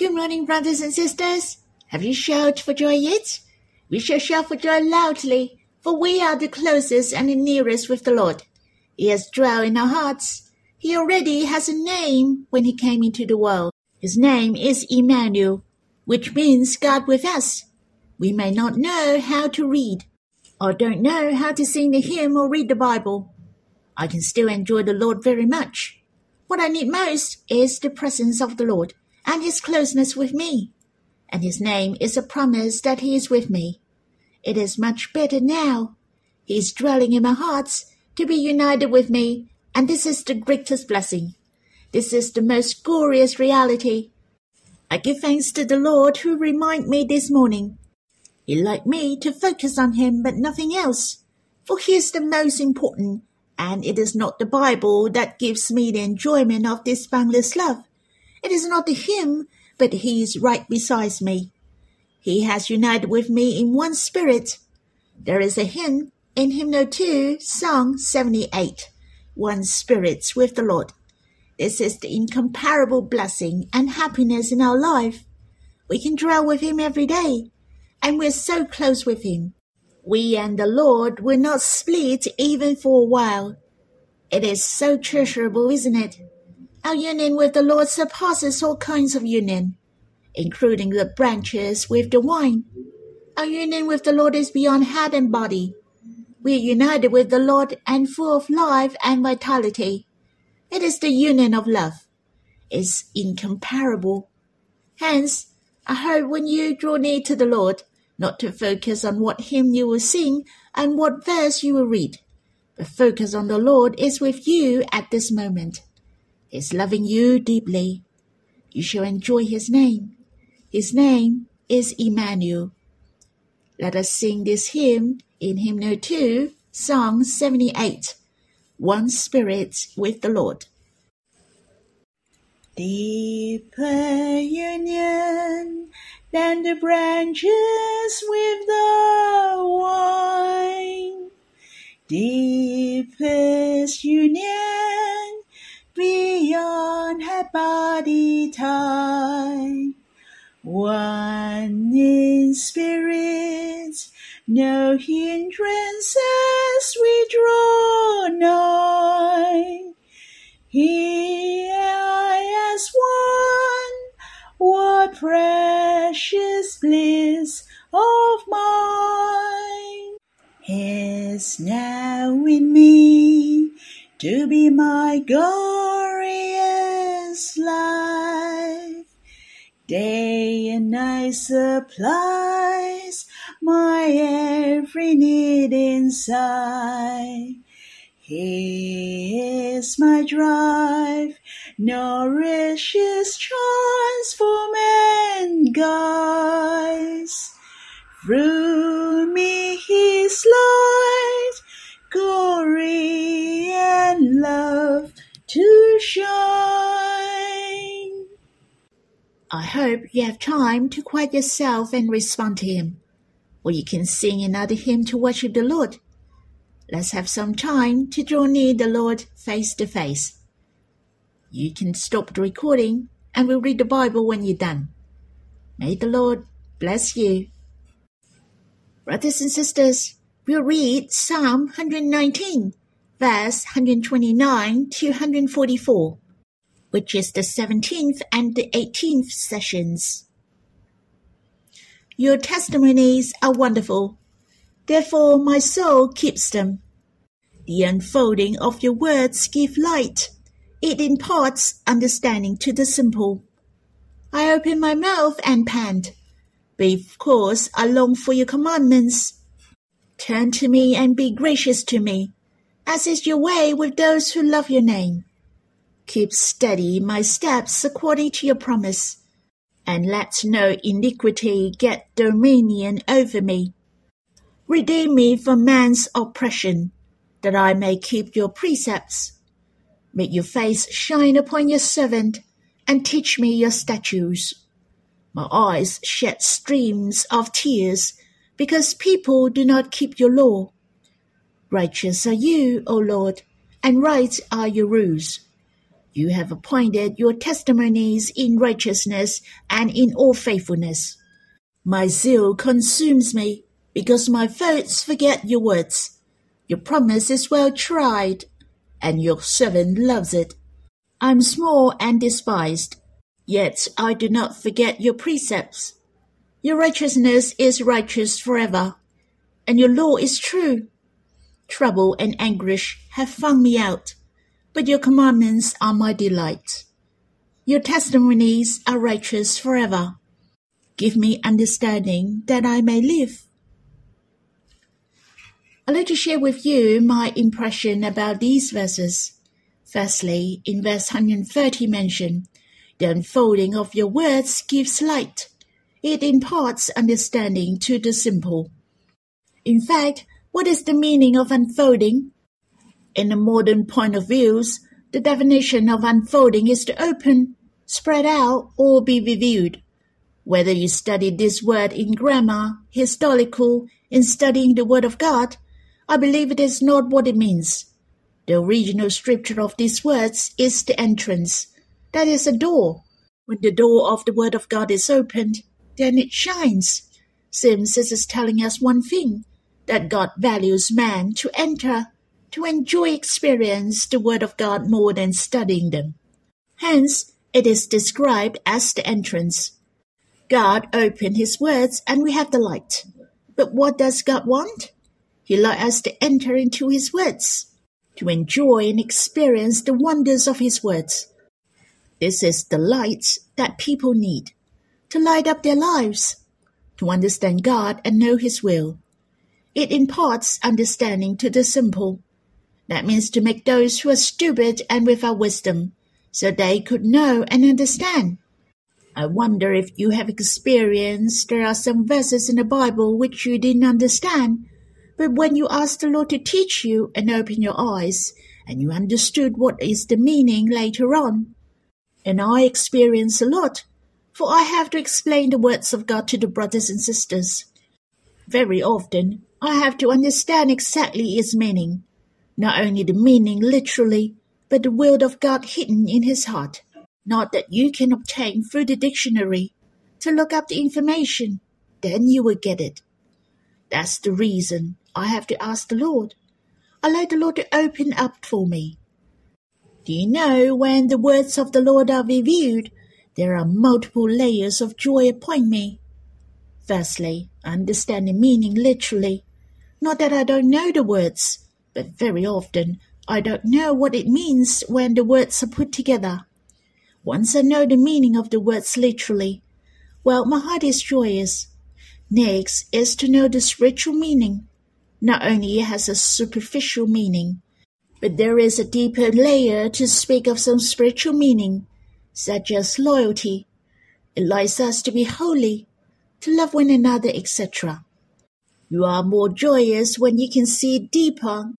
Good morning, brothers and sisters. Have you shouted for joy yet? We shall shout for joy loudly, for we are the closest and the nearest with the Lord. He has dwelt in our hearts. He already has a name when he came into the world. His name is Emmanuel, which means God with us. We may not know how to read, or don't know how to sing the hymn or read the Bible. I can still enjoy the Lord very much. What I need most is the presence of the Lord and his closeness with me. And his name is a promise that he is with me. It is much better now. He is dwelling in my hearts to be united with me, and this is the greatest blessing. This is the most glorious reality. I give thanks to the Lord who remind me this morning. He like me to focus on him but nothing else. For he is the most important, and it is not the Bible that gives me the enjoyment of this boundless love. It is not the hymn, but he is right beside me. He has united with me in one spirit. There is a hymn in Hymnal 2, Song 78, One Spirit with the Lord. This is the incomparable blessing and happiness in our life. We can dwell with Him every day, and we're so close with Him. We and the Lord will not split even for a while. It is so treasurable, isn't it? Our union with the Lord surpasses all kinds of union, including the branches with the vine. Our union with the Lord is beyond head and body. We are united with the Lord and full of life and vitality. It is the union of love. It's incomparable. Hence, I hope when you draw near to the Lord, not to focus on what hymn you will sing and what verse you will read, but focus on the Lord is with you at this moment is loving you deeply. You shall enjoy his name. His name is Emmanuel. Let us sing this hymn in Hymnal 2, Song 78, One Spirit with the Lord. Deeper union than the branches with the wine. Deepest union beyond her body time. One in spirit, no hindrances we draw nigh. Here as one, what precious bliss of mine is now in me to be my glorious life. Day and night supplies my every need inside. He is my drive, nourishes, transform and guides. Through me his light, glory and love to shine. I hope you have time to quiet yourself and respond to Him, or you can sing another hymn to worship the Lord. Let's have some time to draw near the Lord face to face. You can stop the recording and we'll read the Bible when you're done. May the Lord bless you. Brothers and sisters, we'll read Psalm 119, verse 129 to 144, which is the 17th and the 18th sessions. Your testimonies are wonderful. Therefore my soul keeps them. The unfolding of your words give light. It imparts understanding to the simple. I open my mouth and pant. Because I long for your commandments. Turn to me and be gracious to me, as is your way with those who love your name. Keep steady my steps according to your promise, and let no iniquity get dominion over me. Redeem me from man's oppression, that I may keep your precepts. Make your face shine upon your servant, and teach me your statutes. My eyes shed streams of tears, because people do not keep your law. Righteous are you, O Lord, and right are your rules. You have appointed your testimonies in righteousness and in all faithfulness. My zeal consumes me because my foes forget your words. Your promise is well tried, and your servant loves it. I am small and despised, yet I do not forget your precepts. Your righteousness is righteous forever, and your law is true. Trouble and anguish have found me out, but your commandments are my delight. Your testimonies are righteous forever. Give me understanding that I may live. I'd like to share with you my impression about these verses. Firstly, in verse 130 mentioned, the unfolding of your words gives light. It imparts understanding to the simple. In fact, what is the meaning of unfolding? In a modern point of views, the definition of unfolding is to open, spread out, or be reviewed. Whether you study this word in grammar, historical, in studying the Word of God, I believe it is not what it means. The original scripture of these words is the entrance. That is a door. When the door of the Word of God is opened, then it shines. Since this is telling us one thing that God values man to enter, to enjoy experience the Word of God more than studying them. Hence, it is described as the entrance. God opened His words and we have the light. But what does God want? He likes us to enter into His words, to enjoy and experience the wonders of His words. This is the light that people need to light up their lives, to understand God and know His will. It imparts understanding to the simple. That means to make those who are stupid and without wisdom, so they could know and understand. I wonder if you have experienced there are some verses in the Bible which you didn't understand, but when you asked the Lord to teach you and open your eyes, and you understood what is the meaning later on. And I experience a lot, for I have to explain the words of God to the brothers and sisters. Very often, I have to understand exactly its meaning, not only the meaning literally, but the word of God hidden in his heart not that you can obtain through the dictionary, to look up the information. Then you will get it. That's the reason I have to ask the Lord. I like the Lord to open up for me. Do you know when the words of the Lord are reviewed, there are multiple layers of joy upon me? Firstly, I understand the meaning literally. Not that I don't know the words, but very often I don't know what it means when the words are put together. Once I know the meaning of the words literally, well, my heart is joyous. Next is to know the spiritual meaning. Not only it has a superficial meaning, but there is a deeper layer to speak of some spiritual meaning, such as loyalty. It likes us to be holy, to love one another, etc. You are more joyous when you can see deeper.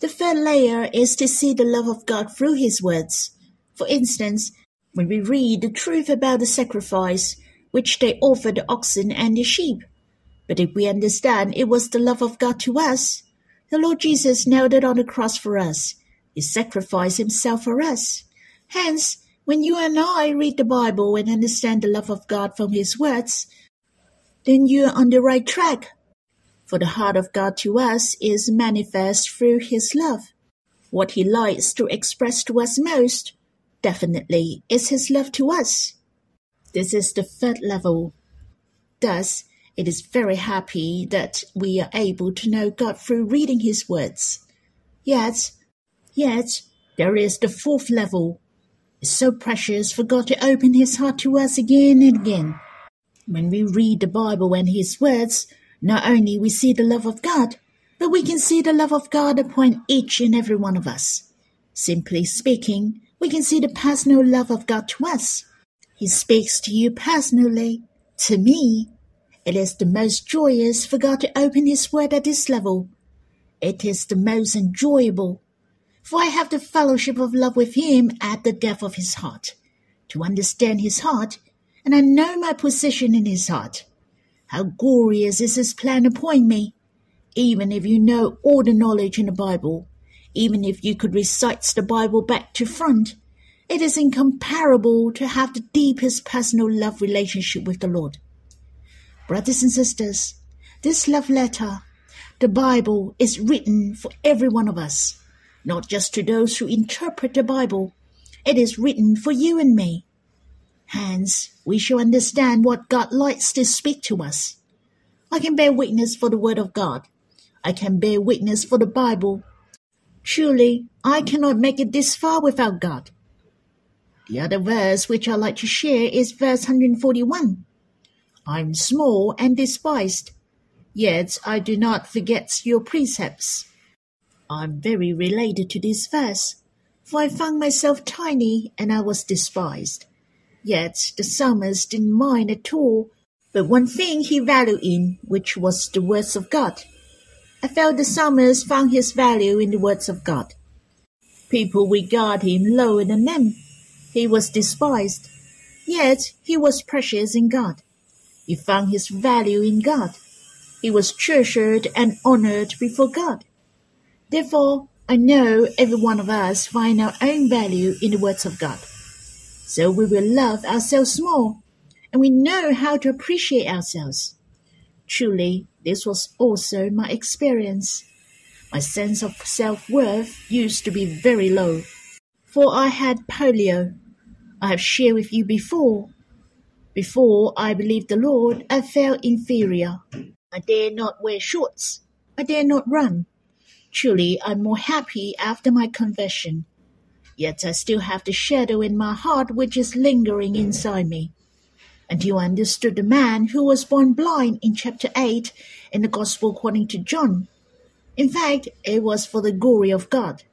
The third layer is to see the love of God through His words. For instance, when we read the truth about the sacrifice which they offered the oxen and the sheep. But if we understand it was the love of God to us, the Lord Jesus nailed it on the cross for us. He sacrificed himself for us. Hence, when you and I read the Bible and understand the love of God from his words, then you are on the right track. For the heart of God to us is manifest through his love. What he likes to express to us most definitely is his love to us. This is the third level. Thus, it is very happy that we are able to know God through reading his words. Yet, yet, there is the fourth level. It's so precious for God to open his heart to us again and again. When we read the Bible and his words, not only we see the love of God, but we can see the love of God upon each and every one of us. Simply speaking, we can see the personal love of God to us. He speaks to you personally. To me, it is the most joyous for God to open His Word at this level. It is the most enjoyable, for I have the fellowship of love with Him at the depth of His heart, to understand His heart, and I know my position in His heart. How glorious is this plan upon me! Even if you know all the knowledge in the Bible, even if you could recite the Bible back to front, It is incomparable to have the deepest personal love relationship with the Lord. Brothers and sisters, this love letter, the Bible, is written for every one of us, not just to those who interpret the Bible. It is written for you and me. Hence, we shall understand what God likes to speak to us. I can bear witness for the Word of God. I can bear witness for the Bible. Truly, I cannot make it this far without God. The other verse which I like to share is verse 141. I'm small and despised, yet I do not forget your precepts. I'm very related to this verse, for I found myself tiny and I was despised. Yet the psalmist didn't mind at all, but one thing he valued in, which was the words of God. I felt the psalmist found his value in the words of God. People regard him lower than them. He was despised, yet he was precious in God. He found his value in God. He was treasured and honored before God. Therefore, I know every one of us find our own value in the words of God. So we will love ourselves more, and we know how to appreciate ourselves. Truly, this was also my experience. My sense of self worth used to be very low, for I had polio. I have shared with you before. Before I believed the Lord, I felt inferior. I dare not wear shorts. I dare not run. Truly, I'm more happy after my conversion. Yet I still have the shadow in my heart which is lingering inside me. And you understood the man who was born blind in chapter 8 in the Gospel according to John. In fact, it was for the glory of God.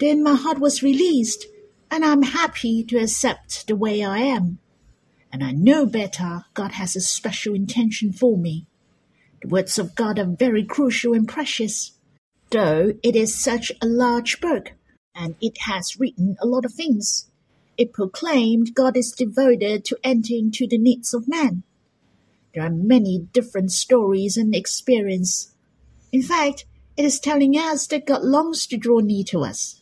Then my heart was released, and I'm happy to accept the way I am. And I know better God has a special intention for me. The words of God are very crucial and precious. Though it is such a large book, and it has written a lot of things, it proclaimed God is devoted to entering to the needs of man. There are many different stories and experience. In fact, it is telling us that God longs to draw near to us.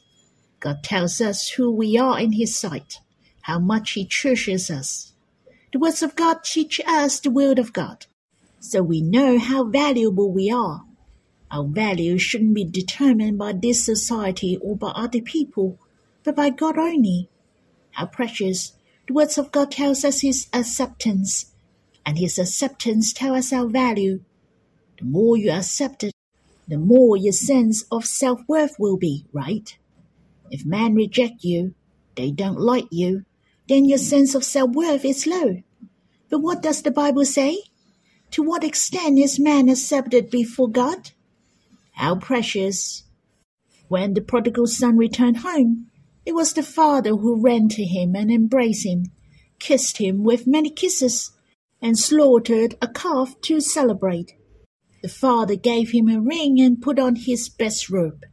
God tells us who we are in His sight, how much He treasures us. The words of God teach us the will of God, so we know how valuable we are. Our value shouldn't be determined by this society or by other people, but by God only. How precious! The words of God tells us His acceptance, and His acceptance tells us our value. The more you accept it, the more your sense of self-worth will be, right? If men reject you, they don't like you, then your sense of self-worth is low. But what does the Bible say? To what extent is man accepted before God? How precious! When the prodigal son returned home, it was the father who ran to him and embraced him, kissed him with many kisses, and slaughtered a calf to celebrate. The father gave him a ring and put on his best robe.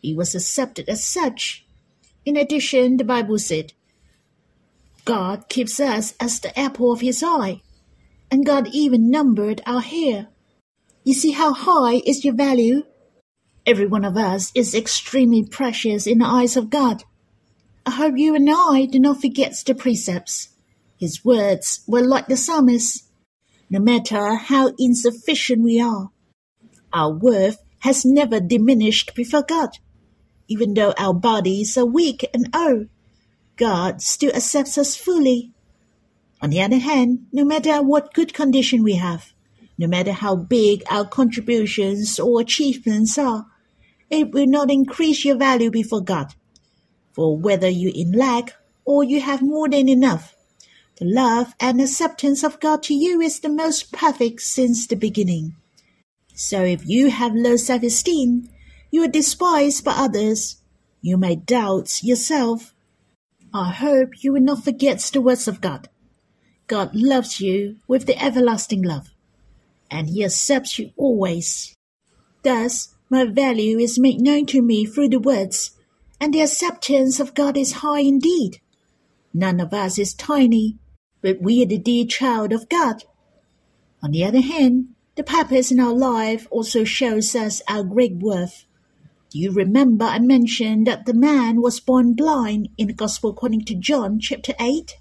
He was accepted as such. In addition, the Bible said, God keeps us as the apple of his eye, and God even numbered our hair. You see how high is your value? Every one of us is extremely precious in the eyes of God. I hope you and I do not forget the precepts. His words were like the psalmist no matter how insufficient we are. Our worth has never diminished before God. Even though our bodies are weak and old, God still accepts us fully. On the other hand, no matter what good condition we have, no matter how big our contributions or achievements are, it will not increase your value before God. For whether you in lack or you have more than enough, the love and acceptance of God to you is the most perfect since the beginning. So if you have low self-esteem, you are despised by others, you may doubt yourself. I hope you will not forget the words of God. God loves you with the everlasting love, and He accepts you always. Thus, my value is made known to me through the words, and the acceptance of God is high indeed. None of us is tiny, but we are the dear child of God. On the other hand, the purpose in our life also shows us our great worth. Do you remember I mentioned that the man was born blind in the Gospel according to John chapter 8?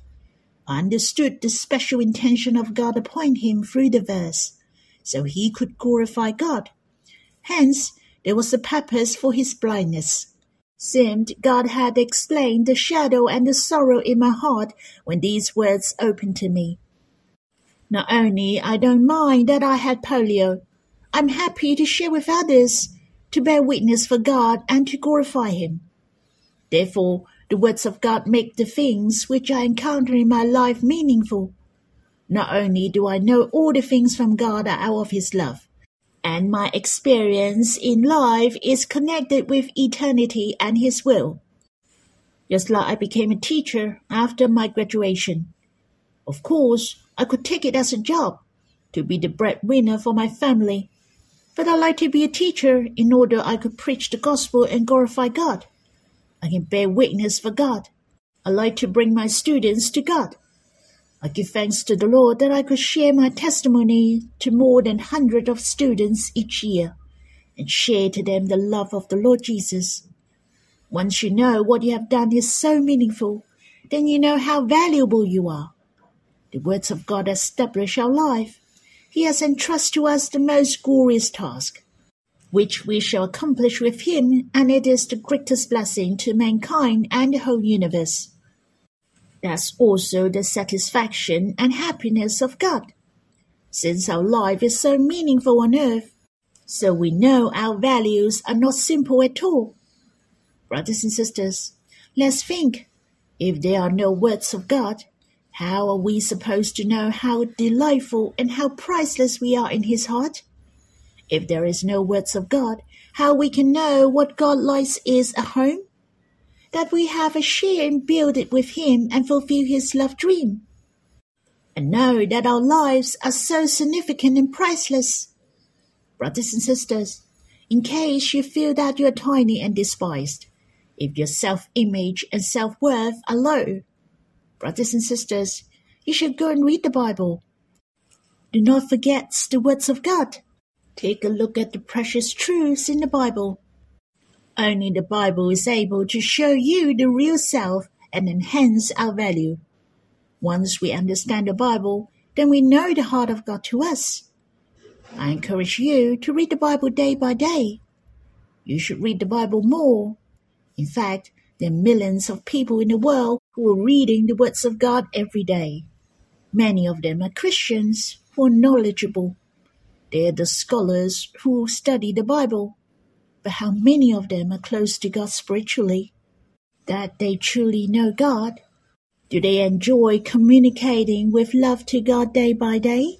I understood the special intention of God upon him through the verse, so he could glorify God. Hence, there was a purpose for his blindness. Seemed God had explained the shadow and the sorrow in my heart when these words opened to me. Not only I don't mind that I had polio, I'm happy to share with others, to bear witness for God and to glorify Him. Therefore, the words of God make the things which I encounter in my life meaningful. Not only do I know all the things from God are out of His love, and my experience in life is connected with eternity and His will. Just like I became a teacher after my graduation. Of course, I could take it as a job to be the breadwinner for my family, but I like to be a teacher in order I could preach the gospel and glorify God. I can bear witness for God. I like to bring my students to God. I give thanks to the Lord that I could share my testimony to more than hundred of students each year and share to them the love of the Lord Jesus. Once you know what you have done is so meaningful, then you know how valuable you are. The words of God establish our life. He has entrusted to us the most glorious task which we shall accomplish with him, and it is the greatest blessing to mankind and the whole universe. That's also the satisfaction and happiness of God. Since our life is so meaningful on earth, so we know our values are not simple at all. Brothers and sisters, let's think. If there are no words of God, how are we supposed to know how delightful and how priceless we are in His heart? If there is no words of God, how we can know what God likes is a home? That we have a share and build it with Him and fulfill His love dream. And know that our lives are so significant and priceless. Brothers and sisters, in case you feel that you are tiny and despised, if your self-image and self-worth are low, brothers and sisters, you should go and read the Bible. Do not forget the words of God. Take a look at the precious truths in the Bible. Only the Bible is able to show you the real self and enhance our value. Once we understand the Bible, then we know the heart of God to us. I encourage you to read the Bible day by day. You should read the Bible more. In fact, there are millions of people in the world who are reading the words of God every day. Many of them are Christians who are knowledgeable they're the scholars who study the Bible. But how many of them are close to God spiritually? That they truly know God? Do they enjoy communicating with love to God day by day?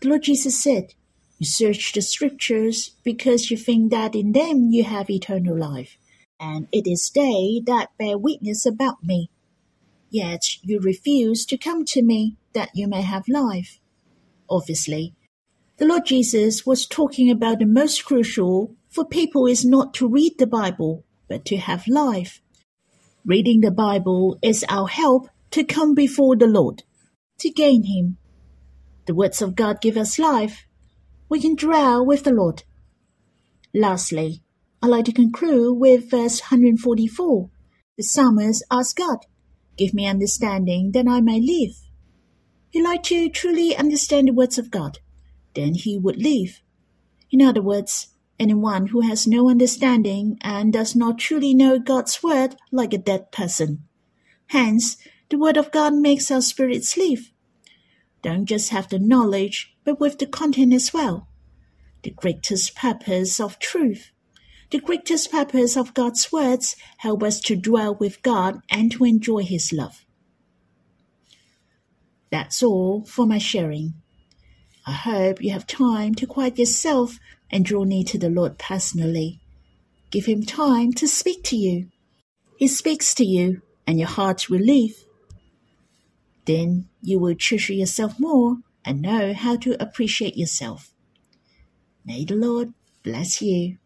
The Lord Jesus said, You search the scriptures because you think that in them you have eternal life, and it is they that bear witness about me. Yet you refuse to come to me that you may have life. Obviously, the Lord Jesus was talking about the most crucial for people is not to read the Bible, but to have life. Reading the Bible is our help to come before the Lord, to gain Him. The words of God give us life. We can dwell with the Lord. Lastly, I'd like to conclude with verse 144. The psalmist asked God, Give me understanding that I may live. He liked to truly understand the words of God then he would live. In other words, anyone who has no understanding and does not truly know God's word like a dead person. Hence, the word of God makes our spirits live. Don't just have the knowledge, but with the content as well. The greatest purpose of truth. The greatest purpose of God's words help us to dwell with God and to enjoy His love. That's all for my sharing. I hope you have time to quiet yourself and draw near to the Lord personally. Give Him time to speak to you. He speaks to you, and your heart will leave. Then you will treasure yourself more and know how to appreciate yourself. May the Lord bless you.